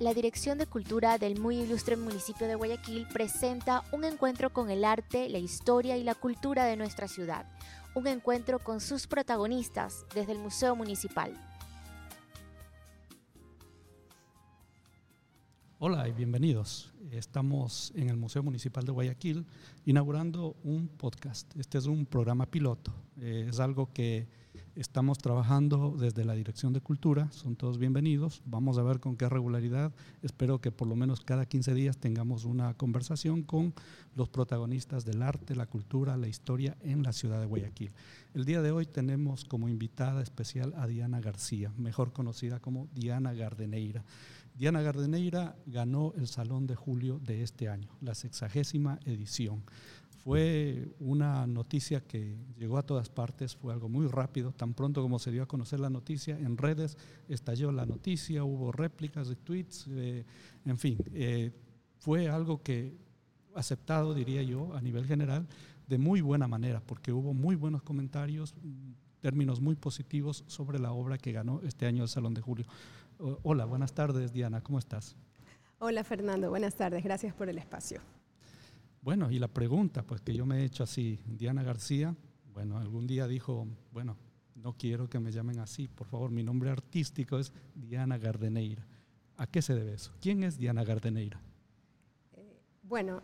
la Dirección de Cultura del muy ilustre municipio de Guayaquil presenta un encuentro con el arte, la historia y la cultura de nuestra ciudad. Un encuentro con sus protagonistas desde el Museo Municipal. Hola y bienvenidos. Estamos en el Museo Municipal de Guayaquil inaugurando un podcast. Este es un programa piloto. Eh, es algo que Estamos trabajando desde la Dirección de Cultura, son todos bienvenidos. Vamos a ver con qué regularidad. Espero que por lo menos cada 15 días tengamos una conversación con los protagonistas del arte, la cultura, la historia en la ciudad de Guayaquil. El día de hoy tenemos como invitada especial a Diana García, mejor conocida como Diana Gardeneira. Diana Gardeneira ganó el Salón de Julio de este año, la sexagésima edición. Fue una noticia que llegó a todas partes, fue algo muy rápido, tan pronto como se dio a conocer la noticia, en redes estalló la noticia, hubo réplicas de tweets, eh, en fin, eh, fue algo que aceptado, diría yo, a nivel general, de muy buena manera, porque hubo muy buenos comentarios, términos muy positivos sobre la obra que ganó este año el Salón de Julio. Hola, buenas tardes, Diana, ¿cómo estás? Hola, Fernando, buenas tardes, gracias por el espacio. Bueno, y la pregunta, pues que yo me he hecho así, Diana García, bueno, algún día dijo, bueno, no quiero que me llamen así, por favor, mi nombre artístico es Diana Gardeneira. ¿A qué se debe eso? ¿Quién es Diana Gardeneira? Eh, bueno,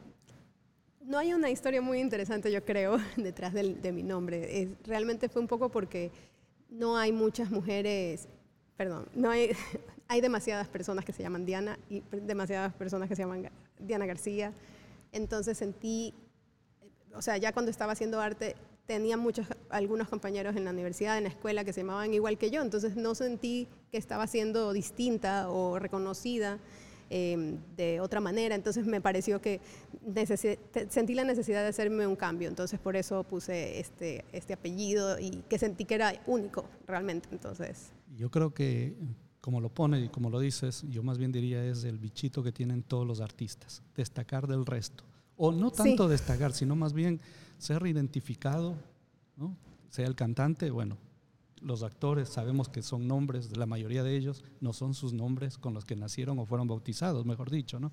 no hay una historia muy interesante, yo creo, detrás de, mi nombre. realmente fue un poco porque no hay muchas mujeres, perdón, no hay, hay demasiadas personas que se llaman Diana y demasiadas personas que se llaman Diana García. Entonces sentí, o sea, ya cuando estaba haciendo arte, tenía muchos, algunos compañeros en la universidad, en la escuela, que se llamaban igual que yo, entonces no sentí que estaba siendo distinta o reconocida em, de otra manera, entonces me pareció que sentí la necesidad de hacerme un cambio, entonces por eso puse este, este apellido y que sentí que era único realmente, entonces. Yo creo que como lo pone y como lo dices, yo más bien diría es el bichito que tienen todos los artistas, destacar del resto. O no tanto destacar, sino más bien ser identificado, ¿no? sea el cantante, bueno, los actores sabemos que son nombres, la mayoría de ellos no son sus nombres con los que nacieron o fueron bautizados, mejor dicho, ¿no?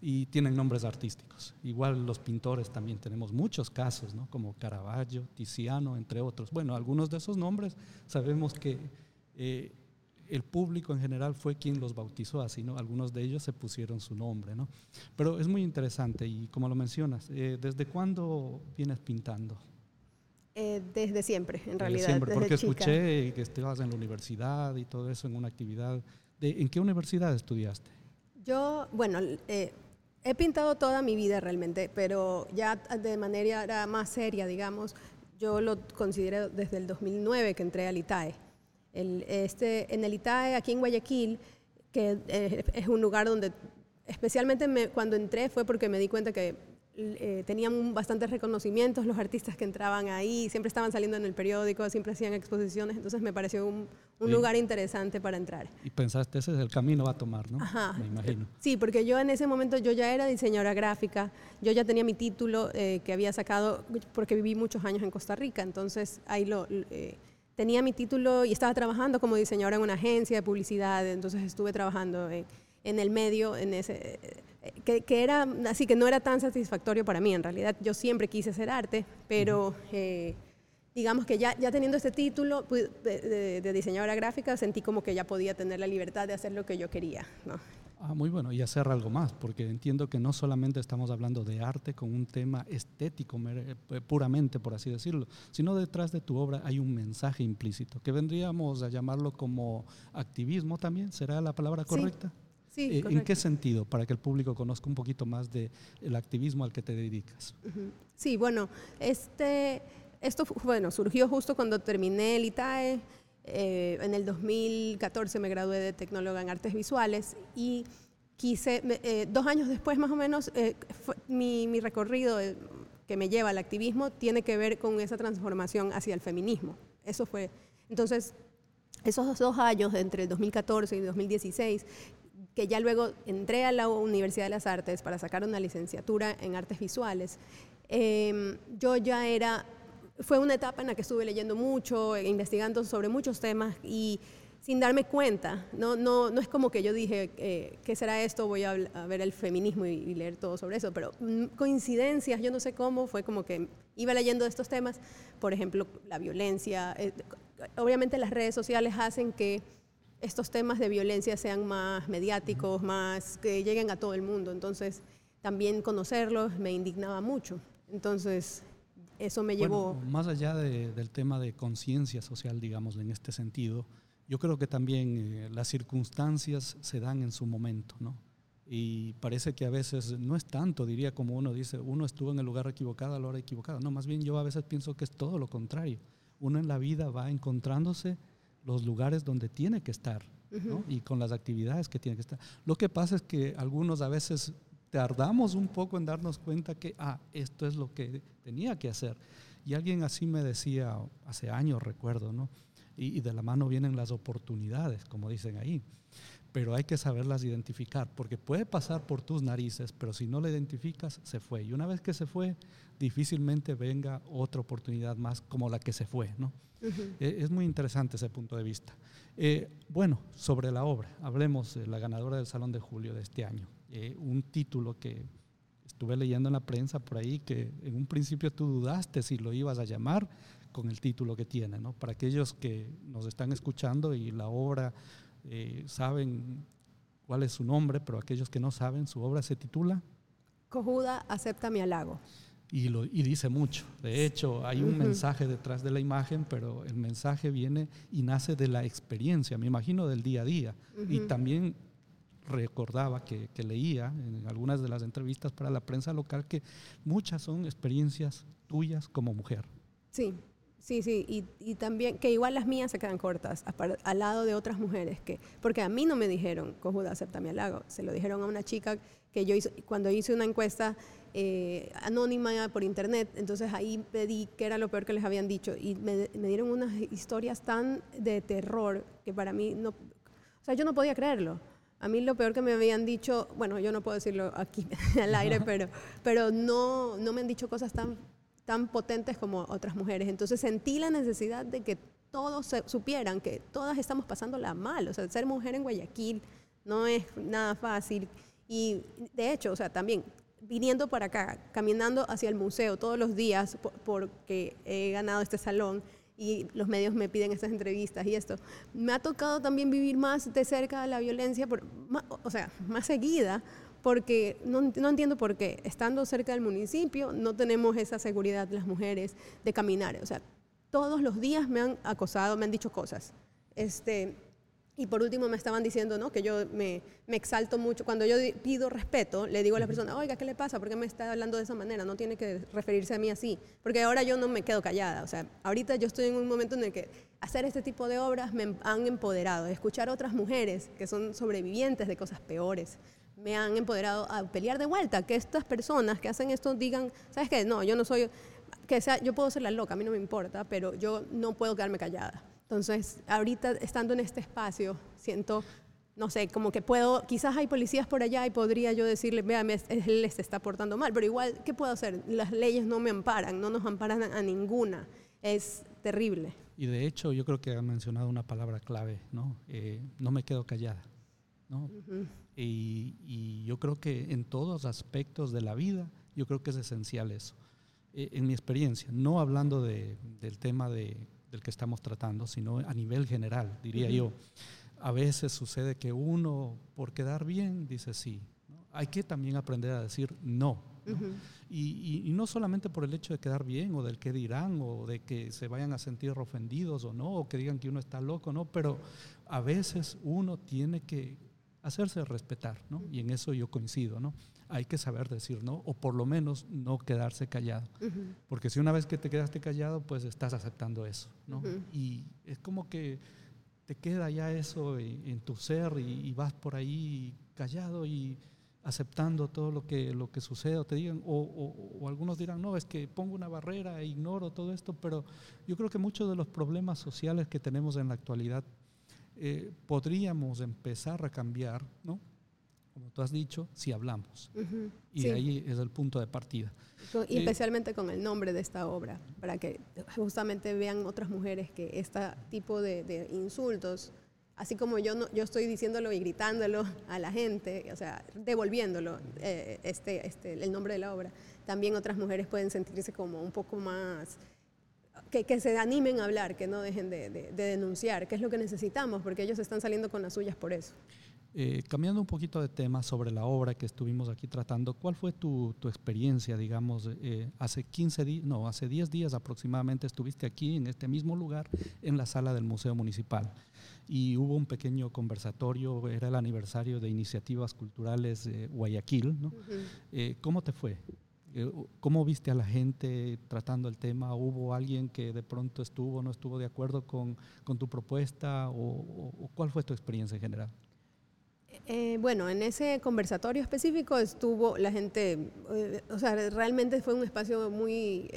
Y tienen nombres artísticos. Igual los pintores también tenemos muchos casos, ¿no? Como Caravaggio, Tiziano, entre otros. Bueno, algunos de esos nombres sabemos que eh, el público en general fue quien los bautizó así, ¿no? Algunos de ellos se pusieron su nombre, ¿no? Pero es muy interesante y como lo mencionas, eh, ¿desde cuándo vienes pintando? Eh, desde siempre, en realidad. Siempre, porque escuché que estabas en la universidad y todo eso, en una actividad. De, ¿En qué universidad estudiaste? Yo, bueno, eh, he pintado toda mi vida realmente, pero ya de manera más seria, digamos, yo lo considero desde el 2009 que entré al ITAE este, en el ITAE, aquí en Guayaquil, que eh, es un lugar donde, especialmente cuando entré fue porque me di cuenta que eh, tenían bastantes reconocimientos los artistas que entraban ahí, siempre estaban saliendo en el periódico, siempre hacían exposiciones, entonces me pareció un, lugar interesante para entrar. Y pensaste, ese es el camino a tomar, ¿no? Ajá. Me imagino. Sí, porque yo en ese momento yo ya era diseñadora gráfica, yo ya tenía mi título eh, que había sacado porque viví muchos años en Costa Rica, entonces ahí lo tenía mi título y estaba trabajando como diseñadora en una agencia de publicidad, entonces estuve trabajando en, el medio, en ese, que, era así que no era tan satisfactorio para mí. En realidad yo siempre quise hacer arte, pero eh, digamos que ya, ya teniendo este título pues, de, de, diseñadora gráfica, sentí como que ya podía tener la libertad de hacer lo que yo quería. ¿no? Ah, muy bueno, y hacer algo más, porque entiendo que no solamente estamos hablando de arte con un tema estético eh, puramente, por así decirlo, sino detrás de tu obra hay un mensaje implícito, que vendríamos a llamarlo como activismo también, ¿será la palabra correcta? Sí. Eh, ¿En qué sentido? Para que el público conozca un poquito más del el activismo al que te dedicas. Sí, bueno, este, esto bueno, surgió justo cuando terminé el ITAE, eh, en el 2014 me gradué de tecnóloga en artes visuales y quise, eh, dos años después más o menos, eh, mi, recorrido que me lleva al activismo tiene que ver con esa transformación hacia el feminismo. Eso fue, entonces, esos dos años, entre el 2014 y 2016, que ya luego entré a la Universidad de las Artes para sacar una licenciatura en artes visuales, yo ya era fue una etapa en la que estuve leyendo mucho, investigando sobre muchos temas y sin darme cuenta. No, no, no es como que yo dije, eh, ¿qué será esto? Voy a, ver el feminismo y, leer todo sobre eso, pero mm, coincidencias, yo no sé cómo, fue como que iba leyendo estos temas, por ejemplo, la violencia. Eh, obviamente las redes sociales hacen que estos temas de violencia sean más mediáticos, más que lleguen a todo el mundo. Entonces, también conocerlos me indignaba mucho. Entonces, eso me llevó... Más allá del tema de conciencia social, digamos, en este sentido, yo creo que también eh, las circunstancias se dan en su momento, ¿no? Y parece que a veces no es tanto, diría como uno dice, uno estuvo en el lugar equivocado a la hora equivocada. No, más bien yo a veces pienso que es todo lo contrario. Uno en la vida va encontrándose los lugares donde tiene que estar ¿no? y con las actividades que tiene que estar. Lo que pasa es que algunos a veces tardamos un poco en darnos cuenta que, ah, esto es lo que tenía que hacer. Y alguien así me decía hace años, recuerdo, ¿no? y, de la mano vienen las oportunidades, como dicen ahí. Pero hay que saberlas identificar, porque puede pasar por tus narices, pero si no la identificas, se fue. Y una vez que se fue, difícilmente venga otra oportunidad más como la que se fue. ¿no? E, es muy interesante ese punto de vista. Eh, bueno, sobre la obra, hablemos de la ganadora del Salón de Julio de este año. Eh, un título que estuve leyendo en la prensa por ahí, que en un principio tú dudaste si lo ibas a llamar, con el título que tiene. ¿no? Para aquellos que nos están escuchando y la obra eh, saben cuál es su nombre, pero aquellos que no saben, su obra se titula Cojuda acepta mi halago. Y, lo, y dice mucho. De hecho, hay un mensaje detrás de la imagen, pero el mensaje viene y nace de la experiencia, me imagino, del día a día. Y también recordaba que, leía en algunas de las entrevistas para la prensa local que muchas son experiencias tuyas como mujer. Sí, Sí, sí, y, también que igual las mías se quedan cortas al lado de otras mujeres, que, porque a mí no me dijeron, cojuda, acepta mi halago, se lo dijeron a una chica que yo hice, cuando hice una encuesta eh, anónima por internet, entonces ahí pedí qué era lo peor que les habían dicho y me, me, dieron unas historias tan de terror que para mí no, o sea, yo no podía creerlo. A mí lo peor que me habían dicho, bueno, yo no puedo decirlo aquí al aire, pero, pero no, no me han dicho cosas tan tan potentes como otras mujeres. Entonces sentí la necesidad de que todos supieran que todas estamos pasándola mal. O sea, ser mujer en Guayaquil no es nada fácil. Y de hecho, o sea, también viniendo para acá, caminando hacia el museo todos los días porque he ganado este salón y los medios me piden estas entrevistas y esto, me ha tocado también vivir más de cerca la violencia, por, o sea, más seguida, porque no, no, entiendo por qué, estando cerca del municipio, no tenemos esa seguridad las mujeres de caminar. O sea, todos los días me han acosado, me han dicho cosas. Este, y por último me estaban diciendo ¿no? que yo me, me, exalto mucho. Cuando yo pido respeto, le digo a la persona, oiga, ¿qué le pasa? ¿Por qué me está hablando de esa manera? No tiene que referirse a mí así. Porque ahora yo no me quedo callada. O sea, ahorita yo estoy en un momento en el que hacer este tipo de obras me han empoderado. Escuchar a otras mujeres que son sobrevivientes de cosas peores, me han empoderado a pelear de vuelta, que estas personas que hacen esto digan, ¿sabes qué? No, yo no soy, que sea, yo puedo ser la loca, a mí no me importa, pero yo no puedo quedarme callada. Entonces, ahorita estando en este espacio, siento, no sé, como que puedo, quizás hay policías por allá y podría yo decirle, vea, él les está portando mal, pero igual, ¿qué puedo hacer? Las leyes no me amparan, no nos amparan a, ninguna. Es terrible. Y de hecho, yo creo que ha mencionado una palabra clave, ¿no? Eh, no me quedo callada, ¿no? Y, yo creo que en todos aspectos de la vida, yo creo que es esencial eso. E, en mi experiencia, no hablando del tema de, del que estamos tratando, sino a nivel general, diría yo. A veces sucede que uno, por quedar bien, dice sí. Hay que también aprender a decir no. y, y, no solamente por el hecho de quedar bien o del que dirán o de que se vayan a sentir ofendidos o no, o que digan que uno está loco, no, pero a veces uno tiene que, hacerse respetar, ¿no? Y en eso yo coincido, ¿no? Hay que saber decir no, o por lo menos no quedarse callado. Porque si una vez que te quedaste callado, pues estás aceptando eso, ¿no? Y es como que te queda ya eso en, tu ser y, vas por ahí callado y aceptando todo lo que, lo que sucede o te digan, o, algunos dirán, no, es que pongo una barrera e ignoro todo esto, pero yo creo que muchos de los problemas sociales que tenemos en la actualidad eh, podríamos empezar a cambiar, ¿no? Como tú has dicho, si hablamos. Y ahí es el punto de partida. Y eh, especialmente con el nombre de esta obra, para que justamente vean otras mujeres que este tipo de, insultos así como yo, no, yo estoy diciéndolo y gritándolo a la gente, o sea, devolviéndolo eh, este, este, el nombre de la obra, también otras mujeres pueden sentirse como un poco más, que, que se animen a hablar, que no dejen de, de, de denunciar, que es lo que necesitamos, porque ellos están saliendo con las suyas por eso. Eh, cambiando un poquito de tema sobre la obra que estuvimos aquí tratando, ¿cuál fue tu, tu experiencia, digamos, eh, hace 15 días, no, hace 10 días aproximadamente estuviste aquí en este mismo lugar, en la sala del Museo Municipal, y hubo un pequeño conversatorio, era el aniversario de Iniciativas Culturales de Guayaquil, ¿no? Uh -huh. eh, ¿Cómo te fue? Eh, ¿Cómo viste a la gente tratando el tema? ¿Hubo alguien que de pronto estuvo o no estuvo de acuerdo con, con tu propuesta? O, cuál fue tu experiencia en general? Eh, bueno, en ese conversatorio específico estuvo la gente, eh, o sea, realmente fue un espacio muy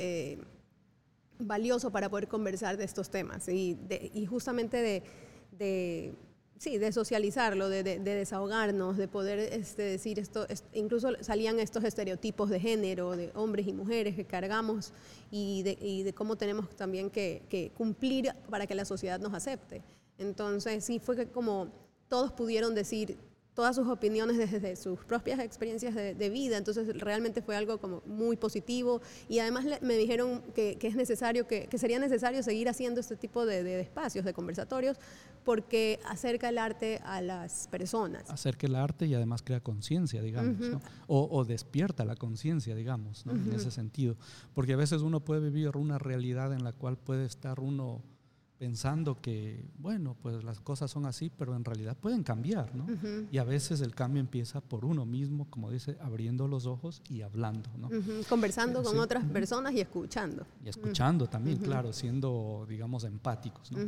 valioso para poder conversar de estos temas y, justamente de, sí, de socializarlo, de, de, desahogarnos, de poder este, decir esto, es, incluso salían estos estereotipos de género, de hombres y mujeres que cargamos y de, y de cómo tenemos también que, que cumplir para que la sociedad nos acepte. Entonces, sí, fue que como todos pudieron decir todas sus opiniones desde sus propias experiencias de, de, vida, entonces realmente fue algo como muy positivo y además le, me dijeron que, que, es necesario, que, que, sería necesario seguir haciendo este tipo de, de, espacios, de conversatorios, porque acerca el arte a las personas. Acerca el arte y además crea conciencia, digamos, uh -huh. ¿no? o, o, despierta la conciencia, digamos, ¿no? uh -huh. en ese sentido, porque a veces uno puede vivir una realidad en la cual puede estar uno pensando que, bueno, pues las cosas son así, pero en realidad pueden cambiar, ¿no? Uh -huh. Y a veces el cambio empieza por uno mismo, como dice, abriendo los ojos y hablando, ¿no? Uh -huh. Conversando con otras personas y escuchando. Y escuchando también, claro, siendo, digamos, empáticos, ¿no?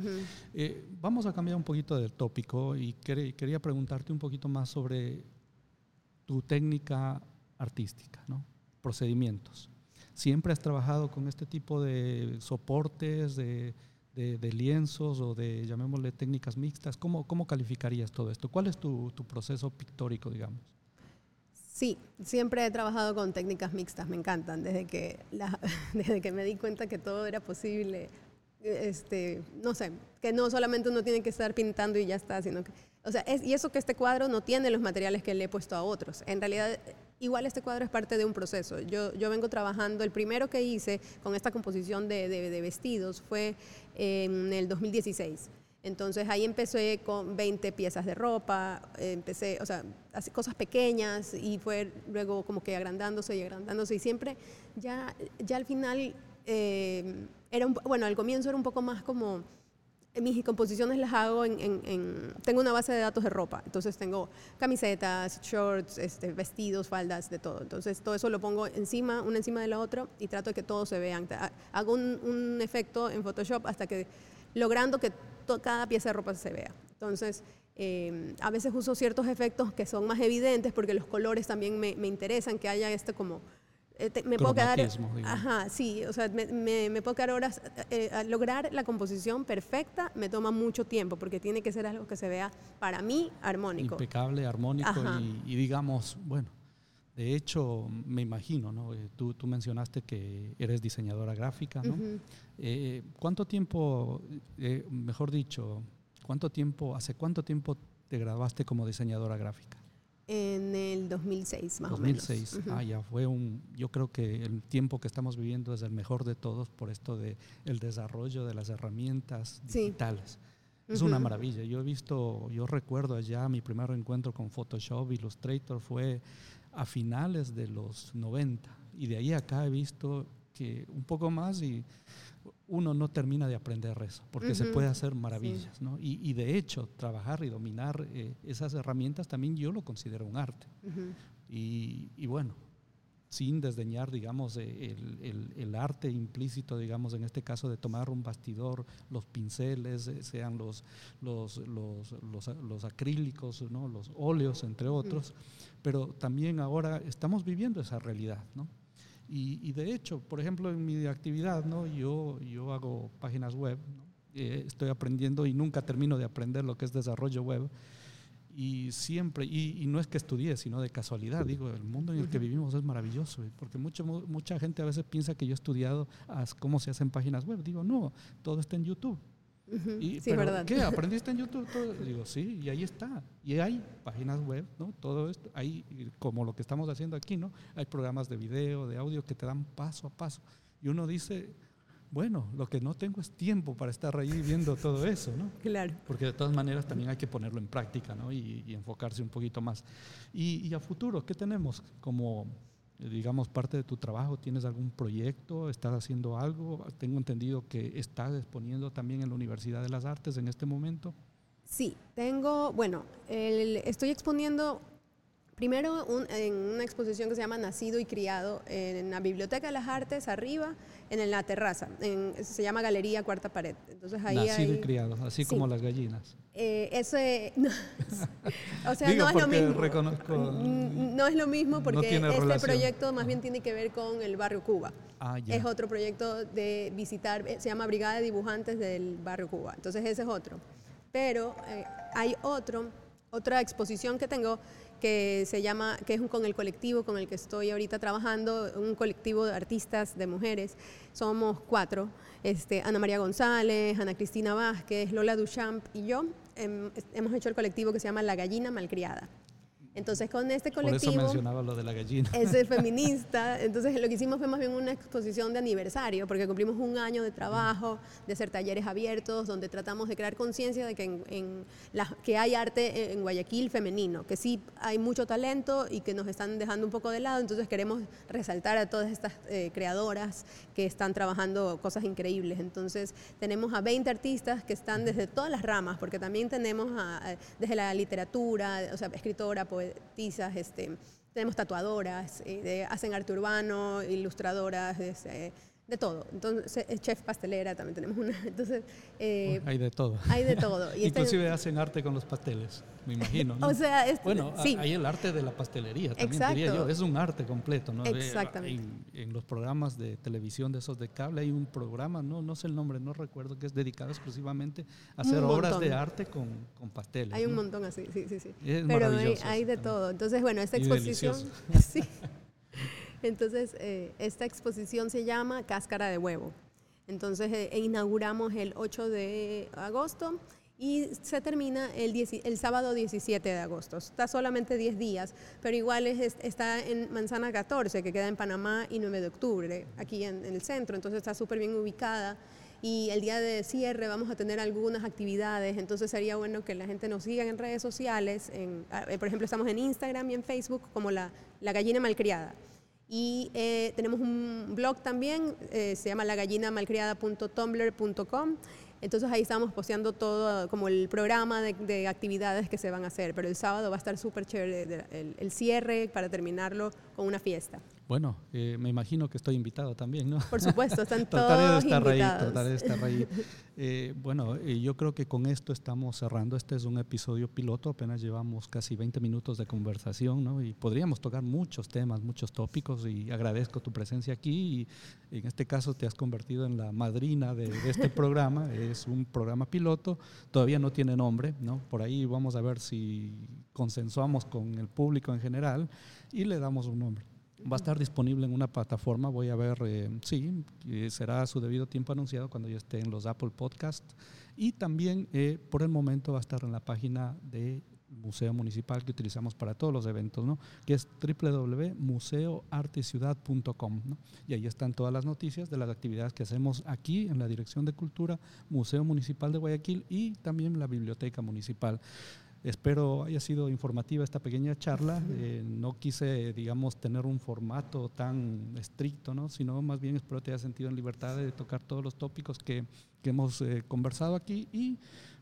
Eh, vamos a cambiar un poquito del tópico y quería preguntarte un poquito más sobre tu técnica artística, ¿no? Procedimientos. ¿Siempre has trabajado con este tipo de soportes, de de, lienzos o de, llamémosle, técnicas mixtas? ¿Cómo, cómo calificarías todo esto? ¿Cuál es tu, tu, proceso pictórico, digamos? Sí, siempre he trabajado con técnicas mixtas, me encantan, desde que, desde que me di cuenta que todo era posible, este, no sé, que no solamente uno tiene que estar pintando y ya está, sino que, o sea, es, y eso que este cuadro no tiene los materiales que le he puesto a otros. En realidad, igual este cuadro es parte de un proceso. Yo, yo vengo trabajando, el primero que hice con esta composición de, de, de vestidos fue en el 2016. Entonces ahí empecé con 20 piezas de ropa, empecé, o sea, cosas pequeñas y fue luego como que agrandándose y agrandándose y siempre ya, ya al final, eh, era un, bueno, al comienzo era un poco más como mis composiciones las hago en, en, en, Tengo una base de datos de ropa, entonces tengo camisetas, shorts, este, vestidos, faldas, de todo. Entonces todo eso lo pongo encima, una encima de la otra y trato de que todos se vean. Hago un, un efecto en Photoshop hasta que... Logrando que cada pieza de ropa se vea. Entonces, eh, a veces uso ciertos efectos que son más evidentes porque los colores también me, me interesan, que haya este como eh, te, me puedo quedar digamos. ajá sí o sea me, me, me puedo quedar horas eh, lograr la composición perfecta me toma mucho tiempo porque tiene que ser algo que se vea para mí armónico. Impecable armónico y, y, digamos bueno de hecho me imagino no eh, tú, tú mencionaste que eres diseñadora gráfica no uh -huh. eh, cuánto tiempo eh, mejor dicho cuánto tiempo hace cuánto tiempo te graduaste como diseñadora gráfica en el 2006, más 2006. o menos. Uh -huh. Ah, ya fue un. Yo creo que el tiempo que estamos viviendo es el mejor de todos por esto de el desarrollo de las herramientas digitales. Sí. Es uh -huh. una maravilla. Yo he visto, yo recuerdo allá mi primer encuentro con Photoshop, Illustrator fue a finales de los 90 y de ahí acá he visto que un poco más y uno no termina de aprender eso, porque uh -huh. se puede hacer maravillas, sí. ¿no? Y, y, de hecho, trabajar y dominar eh, esas herramientas también yo lo considero un arte. Uh -huh. y, y, bueno, sin desdeñar, digamos, el, el, el, arte implícito, digamos, en este caso de tomar un bastidor, los pinceles, eh, sean los, los, los, los, los acrílicos, ¿no? los óleos, entre otros, uh -huh. pero también ahora estamos viviendo esa realidad, ¿no? Y, y, de hecho, por ejemplo, en mi actividad, ¿no? yo, yo hago páginas web, ¿no? eh, estoy aprendiendo y nunca termino de aprender lo que es desarrollo web. Y siempre, y, y, no es que estudie, sino de casualidad, digo, el mundo en el que vivimos es maravilloso, porque mucho, mucha gente a veces piensa que yo he estudiado cómo se hacen páginas web. Digo, no, todo está en YouTube. Y, sí, verdad. ¿Qué? ¿Aprendiste en YouTube todo? Digo, sí, y ahí está. Y hay páginas web, ¿no? Todo esto, hay como lo que estamos haciendo aquí, ¿no? Hay programas de video, de audio que te dan paso a paso. Y uno dice, bueno, lo que no tengo es tiempo para estar ahí viendo todo eso, ¿no? Claro. Porque de todas maneras también hay que ponerlo en práctica, ¿no? Y, enfocarse un poquito más. Y, y, a futuro, ¿qué tenemos como, digamos, parte de tu trabajo? ¿Tienes algún proyecto? ¿Estás haciendo algo? Tengo entendido que estás exponiendo también en la Universidad de las Artes en este momento. Sí, tengo, bueno, estoy exponiendo Primero, en una exposición que se llama Nacido y Criado en la Biblioteca de las Artes, arriba, en la terraza. se llama Galería Cuarta Pared. Entonces, ahí Nacido y criado, así como las gallinas. Eh, ese, o sea, no es lo mismo. No es lo mismo porque este proyecto más bien tiene que ver con el barrio Cuba. Ah, es otro proyecto de visitar, eh, se llama Brigada de Dibujantes del barrio Cuba. Entonces ese es otro. Pero eh, hay otro, otra exposición que tengo que se llama, que es con el colectivo con el que estoy ahorita trabajando, un colectivo de artistas de mujeres. Somos cuatro, este, Ana María González, Ana Cristina Vázquez, Lola Duchamp y yo. hemos hecho el colectivo que se llama La Gallina Malcriada. Entonces con este colectivo... Por eso mencionaba lo de la gallina. Es feminista. Entonces lo que hicimos fue más bien una exposición de aniversario, porque cumplimos un año de trabajo, de hacer talleres abiertos, donde tratamos de crear conciencia de que, en, que hay arte en Guayaquil femenino, que sí hay mucho talento y que nos están dejando un poco de lado. Entonces queremos resaltar a todas estas eh, creadoras que están trabajando cosas increíbles. Entonces tenemos a 20 artistas que están desde todas las ramas, porque también tenemos desde la literatura, o sea, escritora, poeta, poetisas, este, tenemos tatuadoras, eh, hacen arte urbano, ilustradoras, este, de todo. Entonces, chef pastelera también tenemos una. Entonces, eh, hay de todo. Hay de todo. Y Inclusive hacen arte con los pasteles, me imagino. o sea, bueno, hay el arte de la pastelería, también diría yo. Es un arte completo, ¿no? Exactamente. En, los programas de televisión de esos de cable hay un programa, no, no sé el nombre, no recuerdo, que es dedicado exclusivamente a hacer obras de arte con, con pasteles. Hay un montón así, sí, sí, sí. Es Pero hay, de todo. Entonces, bueno, esta exposición. sí. Entonces, eh, esta exposición se llama Cáscara de Huevo. Entonces, eh, e inauguramos el 8 de agosto y se termina el, sábado 17 de agosto. Está solamente 10 días, pero igual es, está en Manzana 14, que queda en Panamá, y 9 de octubre, aquí en, el centro, entonces está súper bien ubicada. Y el día de cierre vamos a tener algunas actividades, entonces sería bueno que la gente nos siga en redes sociales. En, eh, por ejemplo, estamos en Instagram y en Facebook como la, la gallina malcriada. Y eh, tenemos un blog también, eh, se llama lagallinamalcriada.tumblr.com. Entonces ahí estamos posteando todo como el programa de, actividades que se van a hacer. Pero el sábado va a estar súper chévere el, cierre para terminarlo con una fiesta. Bueno, eh, me imagino que estoy invitado también, ¿no? Por supuesto, están todos invitados. trataré de estar ahí. Eh, bueno, eh, yo creo que con esto estamos cerrando. Este es un episodio piloto, apenas llevamos casi 20 minutos de conversación, ¿no? Y podríamos tocar muchos temas, muchos tópicos, y agradezco tu presencia aquí. Y en este caso te has convertido en la madrina de, de este programa. Es un programa piloto, todavía no tiene nombre, ¿no? Por ahí vamos a ver si consensuamos con el público en general y le damos un nombre. Va a estar disponible en una plataforma, voy a ver, eh, sí, será a su debido tiempo anunciado cuando ya esté en los Apple Podcast. Y también eh, por el momento va a estar en la página del Museo Municipal que utilizamos para todos los eventos, ¿no? que es www.museoarteciudad.com. ¿no? Y ahí están todas las noticias de las actividades que hacemos aquí en la Dirección de Cultura, Museo Municipal de Guayaquil y también la Biblioteca Municipal. Espero haya sido informativa esta pequeña charla. Eh, no quise, digamos, tener un formato tan estricto, ¿no? sino más bien espero te haya sentido en libertad de tocar todos los tópicos que, que hemos eh, conversado aquí y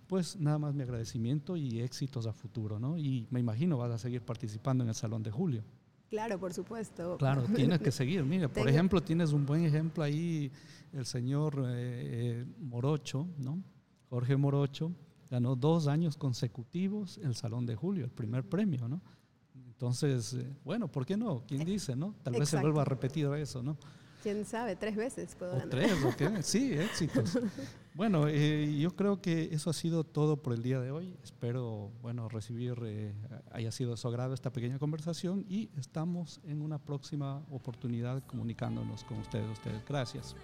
pues nada más mi agradecimiento y éxitos a futuro. ¿no? Y me imagino vas a seguir participando en el Salón de Julio. Claro, por supuesto. Claro, tienes que seguir. Mira, por ejemplo, tienes un buen ejemplo ahí, el señor eh, Morocho, ¿no? Jorge Morocho ganó dos años consecutivos el Salón de Julio, el primer premio, ¿no? Entonces, eh, bueno, ¿por qué no? ¿Quién dice, no? Tal vez se vuelva a repetir eso, ¿no? ¿Quién sabe? Tres veces puedo ganar. tres, ¿o Sí, éxitos. bueno, eh, yo creo que eso ha sido todo por el día de hoy. Espero, bueno, recibir, eh, haya sido de su agrado esta pequeña conversación y estamos en una próxima oportunidad comunicándonos con ustedes. ustedes. Gracias.